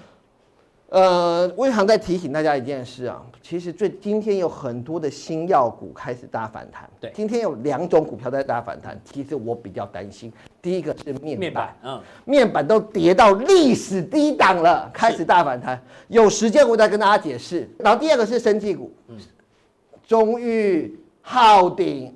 Speaker 3: 呃，我想再提醒大家一件事啊，其实最今天有很多的新药股开始大反弹。对，今天有两种股票在大反弹，其实我比较担心。第一个是面板，面板，嗯，面板都跌到历史低档了，开始大反弹。有时间我再跟大家解释。然后第二个是生技股，嗯，中裕、浩鼎、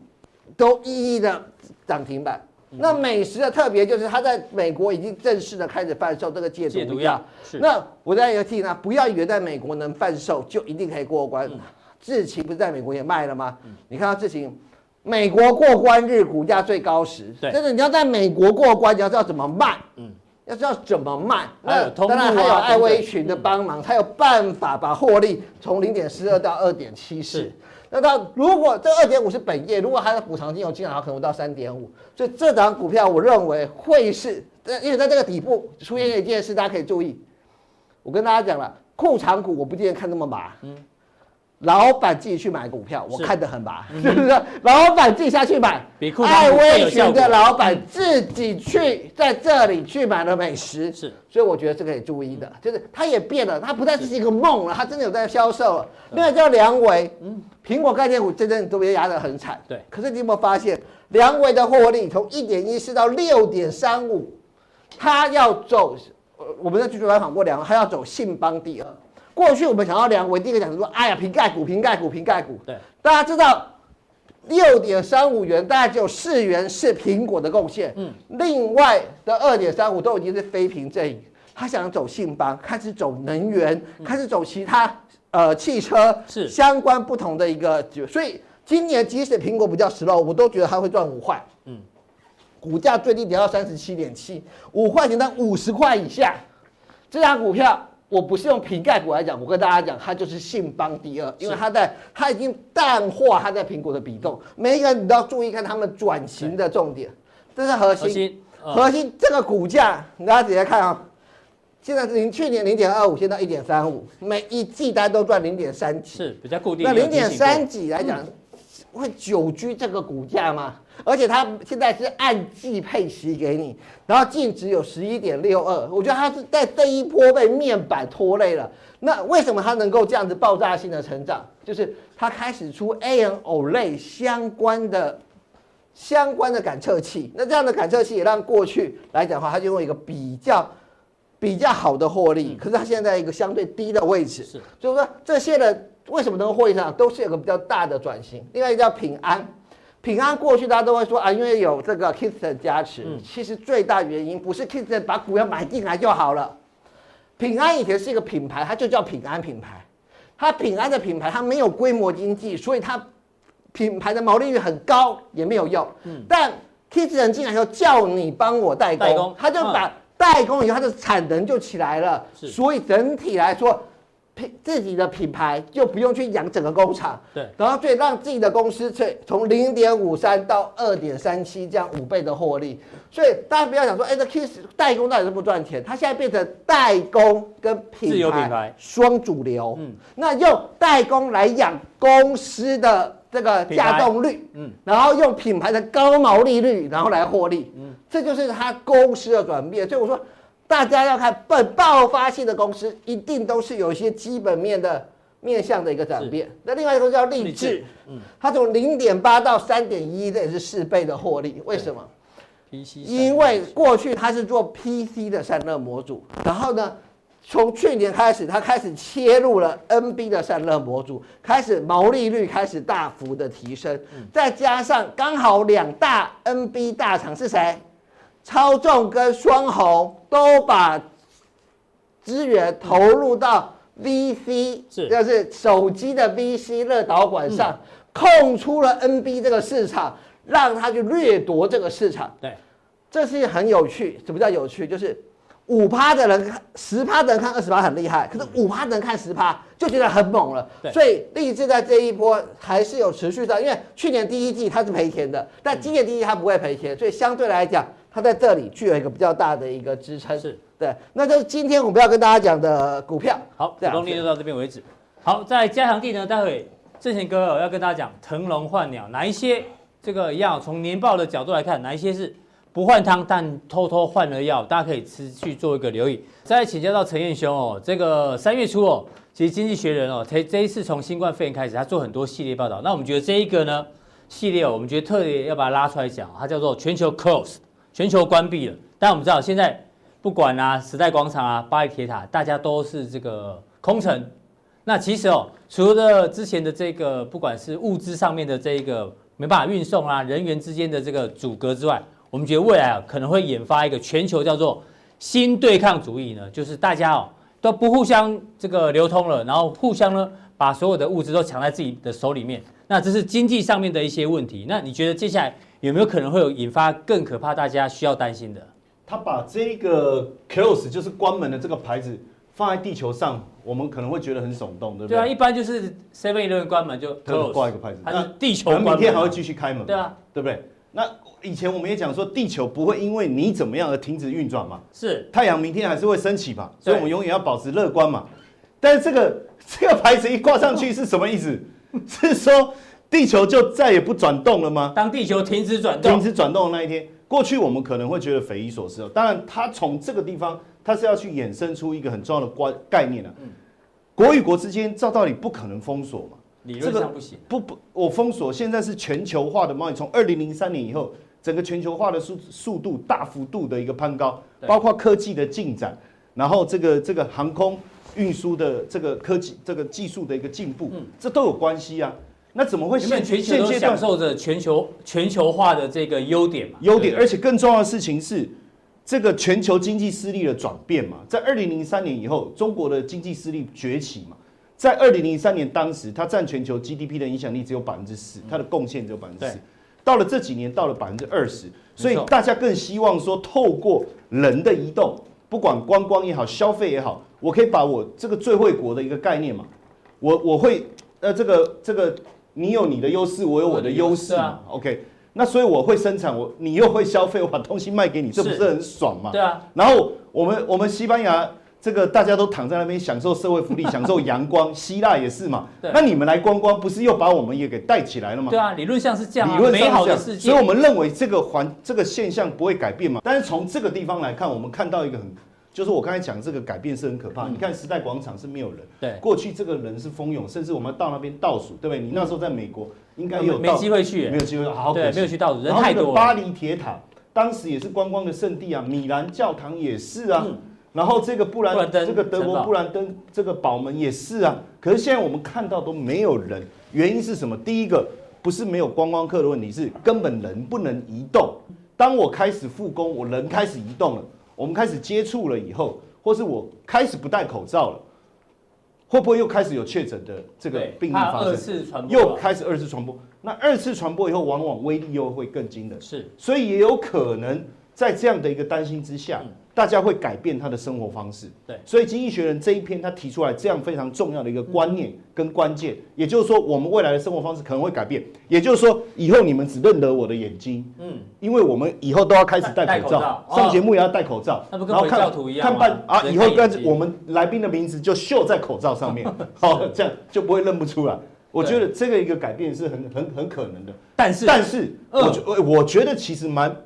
Speaker 3: 都一一的涨停板。那美食的特别就是它在美国已经正式的开始贩售这个戒毒药。是。那我在有提呢，不要以为在美国能贩售就一定可以过关。智勤不是在美国也卖了吗？你看到智勤，美国过关日股价最高时，对，真的你要在美国过关，你要知道怎么卖。嗯。要知道怎么卖，那当然还有艾威群的帮忙，才有办法把获利从零点四二到二点七四。那到如果这二点五是本业，如果还有补偿金有进来，可能到三点五。所以这档股票我认为会是，因为在这个底部出现一件事，大家可以注意。我跟大家讲了，库藏股我不建议看那么麻。嗯。老板自己去买股票，我看得很麻，是不是？老板自己下去买，艾威群的老板自己去在这里去买了美食，是，所以我觉得这个可以注意的，就是他也变了，他不再是一个梦了，他真的有在销售了。另外叫梁维，嗯，苹果概念股真正都被压得很惨，对。可是你有没有发现，梁维的获利从一点一四到六点三五，他要走，呃，我们在剧组采访过梁，他要走信邦第二。过去我们想要量，我，第一个讲说，哎呀，瓶盖股，瓶盖股，瓶盖股。对，大家知道六点三五元，大概只有四元是苹果的贡献。嗯，另外的二点三五都已经是非苹阵营。他想走信邦，开始走能源，嗯、开始走其他呃汽车是相关不同的一个。所以今年即使苹果比较 slow，我都觉得它会赚五块。嗯，股价最低跌到三十七点七，五块钱到五十块以下，这张股票。我不是用瓶盖股来讲，我跟大家讲，它就是信邦第二，因为它在它已经淡化它在苹果的比重。每一个人你都要注意看他们转型的重点，这是核心。核心，呃、核心这个股价，大家直接看啊、哦，现在是零去年零点二五，现在一点三五，每一季大家都赚零点三几，是比较固定。那零点三几来讲，嗯、会久居这个股价吗？而且它现在是按季配息给你，然后净值有十一点六二，我觉得它是在这一波被面板拖累了。那为什么它能够这样子爆炸性的成长？就是它开始出 AMOLED 相关的相关的感测器。那这样的感测器也让过去来讲的话，它就用一个比较比较好的获利。可是它现在一个相对低的位置，是，所以说这些人为什么能够获利上，都是有个比较大的转型。另外一个叫平安。平安过去大家都会说啊，因为有这个 Kisten 加持，嗯、其实最大原因不是 Kisten 把股票买进来就好了。平安以前是一个品牌，它就叫平安品牌。它平安的品牌，它没有规模经济，所以它品牌的毛利率很高也没有用。嗯、但 Kisten 进来以后叫你帮我代工，代工他就把代工以后，它的产能就起来了。所以整体来说。品自己的品牌就不用去养整个工厂，对，然后最让自己的公司从从零点五三到二点三七这样五倍的获利，所以大家不要想说，哎，这 Kiss 代工到底是不赚钱？它现在变成代工跟品牌双主流，嗯，那用代工来养公司的这个稼动率，嗯，然后用品牌的高毛利率，然后来获利，嗯，这就是它公司的转变。所以我说。大家要看本爆发性的公司，一定都是有一些基本面的面向的一个转变。那另外一个叫励志，嗯，它从零点八到三点一，这也是四倍的获利。为什么？PC，因为过去它是做 PC 的散热模组，然后呢，从去年开始，它开始切入了 NB 的散热模组，开始毛利率开始大幅的提升，嗯、再加上刚好两大 NB 大厂是谁？超重跟双红都把资源投入到 VC，是，就是手机的 VC 热导管上，空出了 NB 这个市场，让他去掠夺这个市场。对，这是很有趣。什么叫有趣？就是五趴的人看十趴的人看二十趴很厉害，可是五趴的人看十趴就觉得很猛了。对，所以励志在这一波还是有持续的，因为去年第一季它是赔钱的，但今年第一季它不会赔钱，所以相对来讲。它在这里具有一个比较大的一个支撑，是对，那就是今天我们要跟大家讲的股票。好，主动力就到这边为止。好，在加强地呢，待会正贤哥要跟大家讲腾笼换鸟，哪一些这个药从年报的角度来看，哪一些是不换汤但偷偷换了药，大家可以持续做一个留意。再请教到陈彦兄哦，这个三月初哦，其实经济学人哦，这这一次从新冠肺炎开始，他做很多系列报道。那我们觉得这一个呢系列哦，我们觉得特别要把它拉出来讲，它叫做全球 close。全球关闭了，但我们知道现在不管啊，时代广场啊，巴黎铁塔，大家都是这个空城。那其实哦，除了之前的这个，不管是物资上面的这个
Speaker 1: 没办法运送啊，人员之间的这个阻隔之外，我们觉得未来啊可能会引发一个全球叫做新对抗主义呢，就是大家哦都不互相这个流通了，然后互相呢把所有的物资都抢在自己的手里面。那这是经济上面的一些问题。那你觉得接下来有没有可能会有引发更可怕、大家需要担心的？
Speaker 4: 他把这个 close 就是关门的这个牌子放在地球上，我们可能会觉得很耸动，对不对？
Speaker 1: 对啊，一般就是 Seven Eleven 关门就 close
Speaker 4: 挂一个牌子，
Speaker 1: 那地球
Speaker 4: 明天还会继续开门，
Speaker 1: 对啊，
Speaker 4: 对不对？那以前我们也讲说，地球不会因为你怎么样而停止运转嘛，
Speaker 1: 是
Speaker 4: 太阳明天还是会升起嘛，所以我们永远要保持乐观嘛。但是这个这个牌子一挂上去是什么意思？是说地球就再也不转动了吗？
Speaker 1: 当地球停止转动，
Speaker 4: 停止转动的那一天。过去我们可能会觉得匪夷所思哦，当然，它从这个地方，它是要去衍生出一个很重要的观概念啊。国与国之间照道理不可能封锁嘛，
Speaker 1: 理论上不行。
Speaker 4: 不不，我封锁现在是全球化的贸易，从二零零三年以后，整个全球化的速速度大幅度的一个攀高，包括科技的进展，然后这个这个航空运输的这个科技这个技术的一个进步，这都有关系啊。那怎么会现
Speaker 1: 全球都享受着全球全球化的这个优点嘛？
Speaker 4: 优点，而且更重要的事情是，这个全球经济势力的转变嘛。在二零零三年以后，中国的经济势力崛起嘛。在二零零三年当时，它占全球 GDP 的影响力只有百分之四，它的贡献只有百分之四。到了这几年，到了百分之二十，所以大家更希望说，透过人的移动，不管观光也好，消费也好，我可以把我这个最惠国的一个概念嘛，我我会呃这个这个。你有你的优势，我有我的优势嘛？OK，那所以我会生产，我你又会消费，我把东西卖给你，这不是很爽吗？
Speaker 1: 对啊。
Speaker 4: 然后我们我们西班牙这个大家都躺在那边享受社会福利，享受阳光，希腊也是嘛。那你们来观光，不是又把我们也给带起来了吗？
Speaker 1: 对啊，理论上是这样，理论上美好的世界。
Speaker 4: 所以我们认为这个环这个现象不会改变嘛。但是从这个地方来看，我们看到一个很。就是我刚才讲这个改变是很可怕。你看时代广场是没有人，对，过去这个人是蜂拥，甚至我们到那边倒数，对不对？你那时候在美国应该有
Speaker 1: 没机会去，
Speaker 4: 没有机会，好
Speaker 1: 对，没有去倒数，人太多。
Speaker 4: 巴黎铁塔当时也是观光的圣地啊，米兰教堂也是啊，然后这个布兰这个德国布兰登这个宝门也是啊。可是现在我们看到都没有人，原因是什么？第一个不是没有观光客的问题，是根本人不能移动。当我开始复工，我人开始移动了。我们开始接触了以后，或是我开始不戴口罩了，会不会又开始有确诊的这个病例发生？
Speaker 1: 二次传播，
Speaker 4: 又开始二次传播。那二次传播以后，往往威力又会更惊人。
Speaker 1: 是，
Speaker 4: 所以也有可能在这样的一个担心之下。嗯大家会改变他的生活方式，
Speaker 1: 对，
Speaker 4: 所以《经济学人》这一篇他提出来这样非常重要的一个观念跟关键，也就是说，我们未来的生活方式可能会改变。也就是说，以后你们只认得我的眼睛，嗯，因为我们以后都要开始戴口罩，上节目也要戴口罩，
Speaker 1: 那不跟教徒一样
Speaker 4: 看办啊，以后跟我们来宾的名字就绣在口罩上面，好，这样就不会认不出来。我觉得这个一个改变是很很很可能的，但是但是，我觉我觉得其实蛮。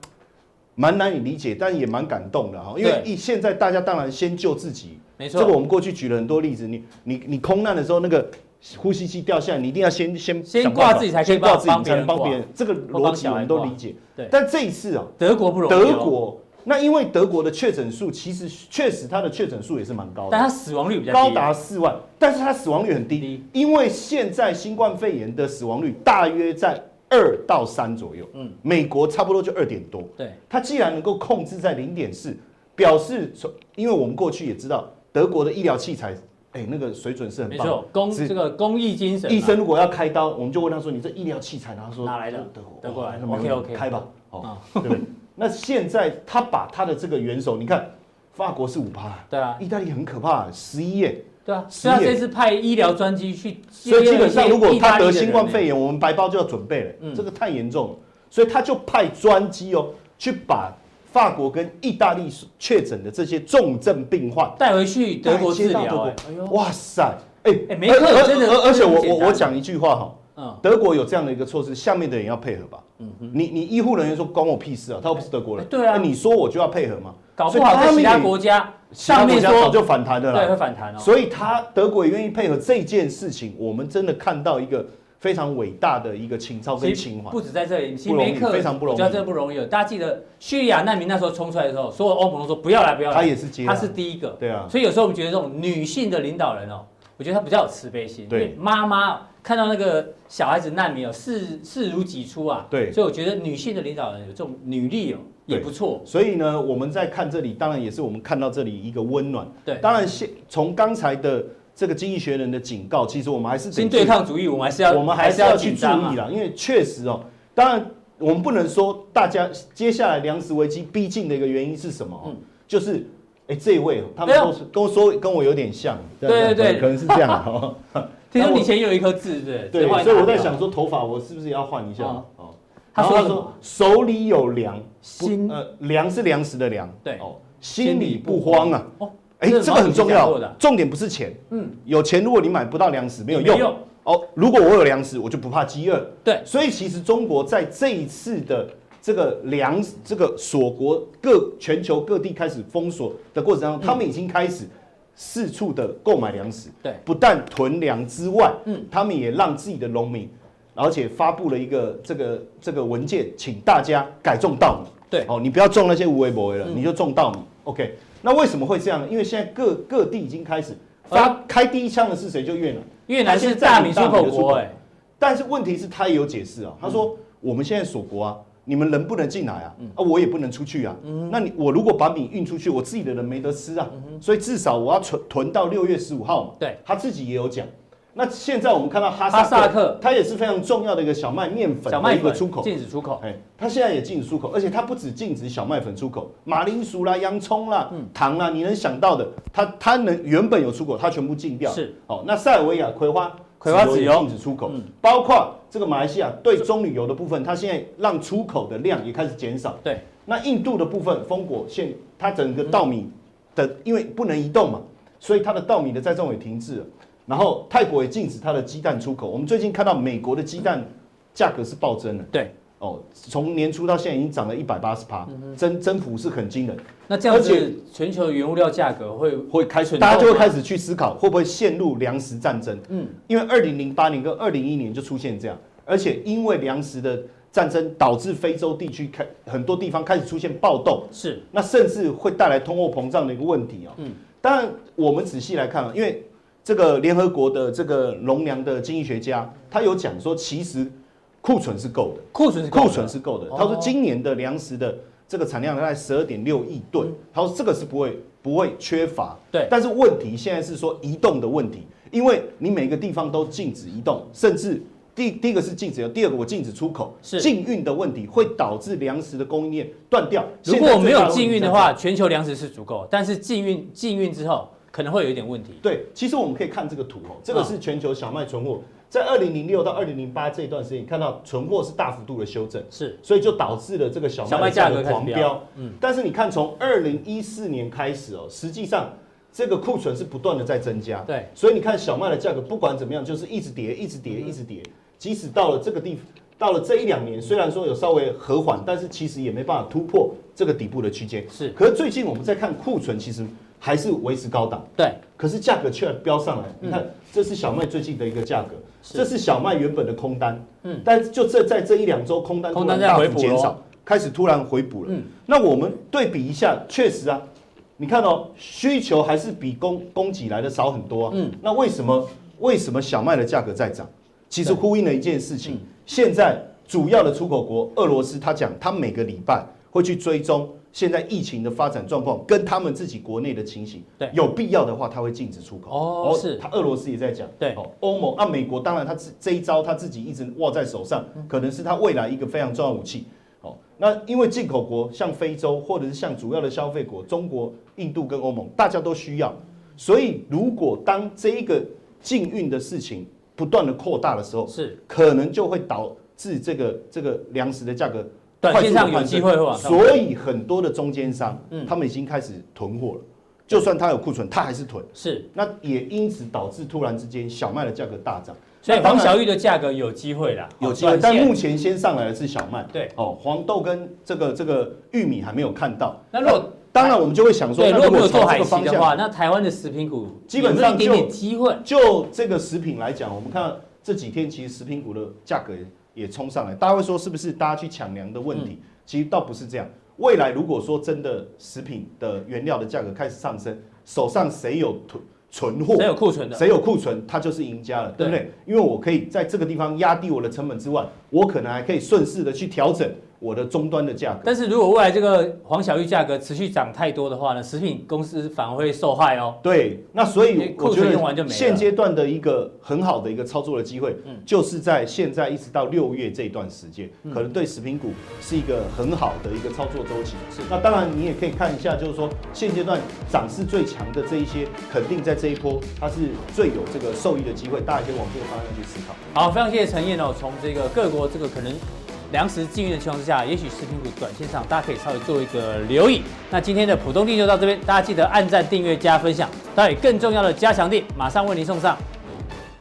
Speaker 4: 蛮难以理解，但也蛮感动的哈，因为现在大家当然先救自己，没错。这个我们过去举了很多例子，你你你空难的时候，那个呼吸机掉下来，你一定要先先
Speaker 1: 先挂自己才可以帮
Speaker 4: 自己才能帮别人，这个逻辑我们都理解。对，但这一次啊，
Speaker 1: 德国不容易。
Speaker 4: 德国那因为德国的确诊数其实确实它的确诊数也是蛮高的，
Speaker 1: 但它死亡率比较
Speaker 4: 高达四万，但是它死亡率很低，因为现在新冠肺炎的死亡率大约在。二到三左右，嗯，美国差不多就二点多，
Speaker 1: 对，
Speaker 4: 它既然能够控制在零点四，表示从，因为我们过去也知道德国的医疗器材，哎，那个水准是很棒，没错，
Speaker 1: 公这个公益精神，
Speaker 4: 医生如果要开刀，我们就问他说，你这医疗器材，他说
Speaker 1: 哪来的？德国，德国来的，OK OK，
Speaker 4: 开吧，哦，对不对？那现在他把他的这个元首，你看，法国是五趴，
Speaker 1: 对啊，
Speaker 4: 意大利很可怕，十一耶。
Speaker 1: 对啊，所以他这次派医疗专机去，
Speaker 4: 所以基本上如果他得新冠肺炎，我们白包就要准备了。嗯，这个太严重了，所以他就派专机哦，去把法国跟意大利确诊的这些重症病患
Speaker 1: 带回去德国治疗。
Speaker 4: 哇塞，哎
Speaker 1: 哎，没错，真的。
Speaker 4: 而且我我我讲一句话哈，嗯，德国有这样的一个措施，下面的人要配合吧。嗯哼，你你医护人员说关我屁事啊，他又不是德国人。
Speaker 1: 对啊，
Speaker 4: 你说我就要配合吗？
Speaker 1: 搞不好在其他国家。上面说
Speaker 4: 早就反弹的了，
Speaker 1: 对，会反弹哦。
Speaker 4: 所以他德国也愿意配合这件事情，我们真的看到一个非常伟大的一个情操跟情怀。
Speaker 1: 不止在这里，其实梅克非常不容易，我觉得真的不容易。大家记得叙利亚难民那时候冲出来的时候，所有欧盟都说不要来，不要来。
Speaker 4: 他也是接，
Speaker 1: 他是第一个。
Speaker 4: 对啊。
Speaker 1: 所以有时候我们觉得这种女性的领导人哦，我觉得她比较有慈悲心。对。妈妈看到那个小孩子难民哦，视视如己出啊。
Speaker 4: 对，
Speaker 1: 所以我觉得女性的领导人有这种女力哦，也不错。
Speaker 4: 所以呢，我们在看这里，当然也是我们看到这里一个温暖。
Speaker 1: 对，
Speaker 4: 当然现从刚才的这个经济学人的警告，其实我们还是
Speaker 1: 新对抗主义，我们还是要
Speaker 4: 我们还是要去注意啦，因为确实哦，当然我们不能说大家接下来粮食危机逼近的一个原因是什么？嗯，就是。哎，这一位他们都是跟我说跟我有点像，
Speaker 1: 对对对，
Speaker 4: 可能是这样哈。
Speaker 1: 听说你以前有一颗痣，对
Speaker 4: 对，所以我在想说头发我是不是要换一下？哦，他说他说手里有粮，心呃粮是粮食的粮，对。哦，心里不慌啊。哦，哎，这个很重要，重点不是钱，嗯，有钱如果你买不到粮食没有用。哦，如果我有粮食我就不怕饥饿，对，所以其实中国在这一次的。这个粮，这个锁国各全球各地开始封锁的过程当中，他们已经开始四处的购买粮食。对，不但囤粮之外，嗯，他们也让自己的农民，而且发布了一个这个这个文件，请大家改种稻米。对，哦，你不要种那些无为不为了，你就种稻米。OK，那为什么会这样呢？因为现在各各地已经开始发开第一枪的是谁？就越南。越南是大米出口国，哎，但是问题是他也有解释啊，他说我们现在锁国啊。你们人不能进来啊，啊，我也不能出去啊。那你我如果把米运出去，我自己的人没得吃啊。所以至少我要存囤到六月十五号嘛。对，他自己也有讲。那现在我们看到哈萨克，它也是非常重要的一个小麦面粉的一个出口，禁止出口。哎，它现在也禁止出口，而且它不止禁止小麦粉出口，马铃薯啦、洋葱啦、糖啦，你能想到的，它它能原本有出口，它全部禁掉。是，哦，那塞尔维亚葵花。葵花籽油禁止出口，包括这个马来西亚对棕榈油的部分，它现在让出口的量也开始减少。对，那印度的部分，封果现它整个稻米的，因为不能移动嘛，所以它的稻米的栽种也停滞了。然后泰国也禁止它的鸡蛋出口。我们最近看到美国的鸡蛋价格是暴增的。对。哦，从年初到现在已经涨了一百八十趴，增增幅是很惊人。那这样子，全球原物料价格会会开始，大家就会开始去思考，会不会陷入粮食战争？嗯，因为二零零八年跟二零一一年就出现这样，而且因为粮食的战争导致非洲地区开很多地方开始出现暴动，是，那甚至会带来通货膨胀的一个问题哦。嗯，当然我们仔细来看啊，因为这个联合国的这个农粮的经济学家，他有讲说，其实。库存是够的，库存是库存是够的。他说今年的粮食的这个产量大概十二点六亿吨，他说这个是不会不会缺乏。对，但是问题现在是说移动的问题，因为你每个地方都禁止移动，甚至第第一个是禁止，第二个我禁止出口，是禁运的问题会导致粮食的供应链断掉。如果我没有禁运的话，全球粮食是足够，但是禁运禁运之后可能会有一点问题。对，其实我们可以看这个图哦，这个是全球小麦存货。在二零零六到二零零八这一段时间，看到存货是大幅度的修正，是，所以就导致了这个小麦价格狂飙。嗯，但是你看，从二零一四年开始哦，实际上这个库存是不断的在增加。对，所以你看小麦的价格不管怎么样，就是一直跌，一直跌，一直跌。即使到了这个地方，到了这一两年，虽然说有稍微和缓，但是其实也没办法突破这个底部的区间。是，可是最近我们在看库存，其实。还是维持高档，对，可是价格却飙上来。你看，这是小麦最近的一个价格，这是小麦原本的空单，嗯，但就这在这一两周，空单突然大幅减少，开始突然回补了。嗯，那我们对比一下，确实啊，你看哦，需求还是比供供给来的少很多啊。嗯，那为什么为什么小麦的价格在涨？其实呼应了一件事情，现在主要的出口国俄罗斯，他讲他每个礼拜会去追踪。现在疫情的发展状况跟他们自己国内的情形，对，有必要的话，他会禁止出口。哦，是，他俄罗斯也在讲，对，哦，欧盟啊，美国当然他这这一招他自己一直握在手上，可能是他未来一个非常重要武器。哦，那因为进口国像非洲或者是像主要的消费国中国、印度跟欧盟，大家都需要，所以如果当这一个禁运的事情不断的扩大的时候，是可能就会导致这个这个粮食的价格。短线上有机会往上？所以很多的中间商，嗯，他们已经开始囤货了。就算他有库存，他还是囤。是，那也因此导致突然之间小麦的价格大涨。所以黄小玉的价格有机会啦，有机会。但目前先上来的是小麦。对，哦，黄豆跟这个这个玉米还没有看到。那如果当然我们就会想说，如果做海期的话，那台湾的食品股基本上就有机会。就这个食品来讲，我们看这几天其实食品股的价格。也冲上来，大家会说是不是大家去抢粮的问题？嗯、其实倒不是这样。未来如果说真的食品的原料的价格开始上升，手上谁有囤存货，
Speaker 1: 谁有库存的，
Speaker 4: 谁有库存，他就是赢家了，对不对？因为我可以在这个地方压低我的成本之外，我可能还可以顺势的去调整。我的终端的价格，
Speaker 1: 但是如果未来这个黄小玉价格持续涨太多的话呢，食品公司反而会受害哦。
Speaker 4: 对，那所以我觉得
Speaker 1: 用完就没。
Speaker 4: 现阶段的一个很好的一个操作的机会，嗯，就是在现在一直到六月这段时间，嗯，可能对食品股是一个很好的一个操作周期。是，那当然你也可以看一下，就是说现阶段涨势最强的这一些，肯定在这一波它是最有这个受益的机会，大家可以往这个方向去思考。
Speaker 1: 好，非常谢谢陈燕哦，从这个各国这个可能。粮食禁运的情况之下，也许食品股短线上大家可以稍微做一个留意。那今天的浦东地就到这边，大家记得按赞、订阅、加分享。待会更重要的加强地马上为您送上。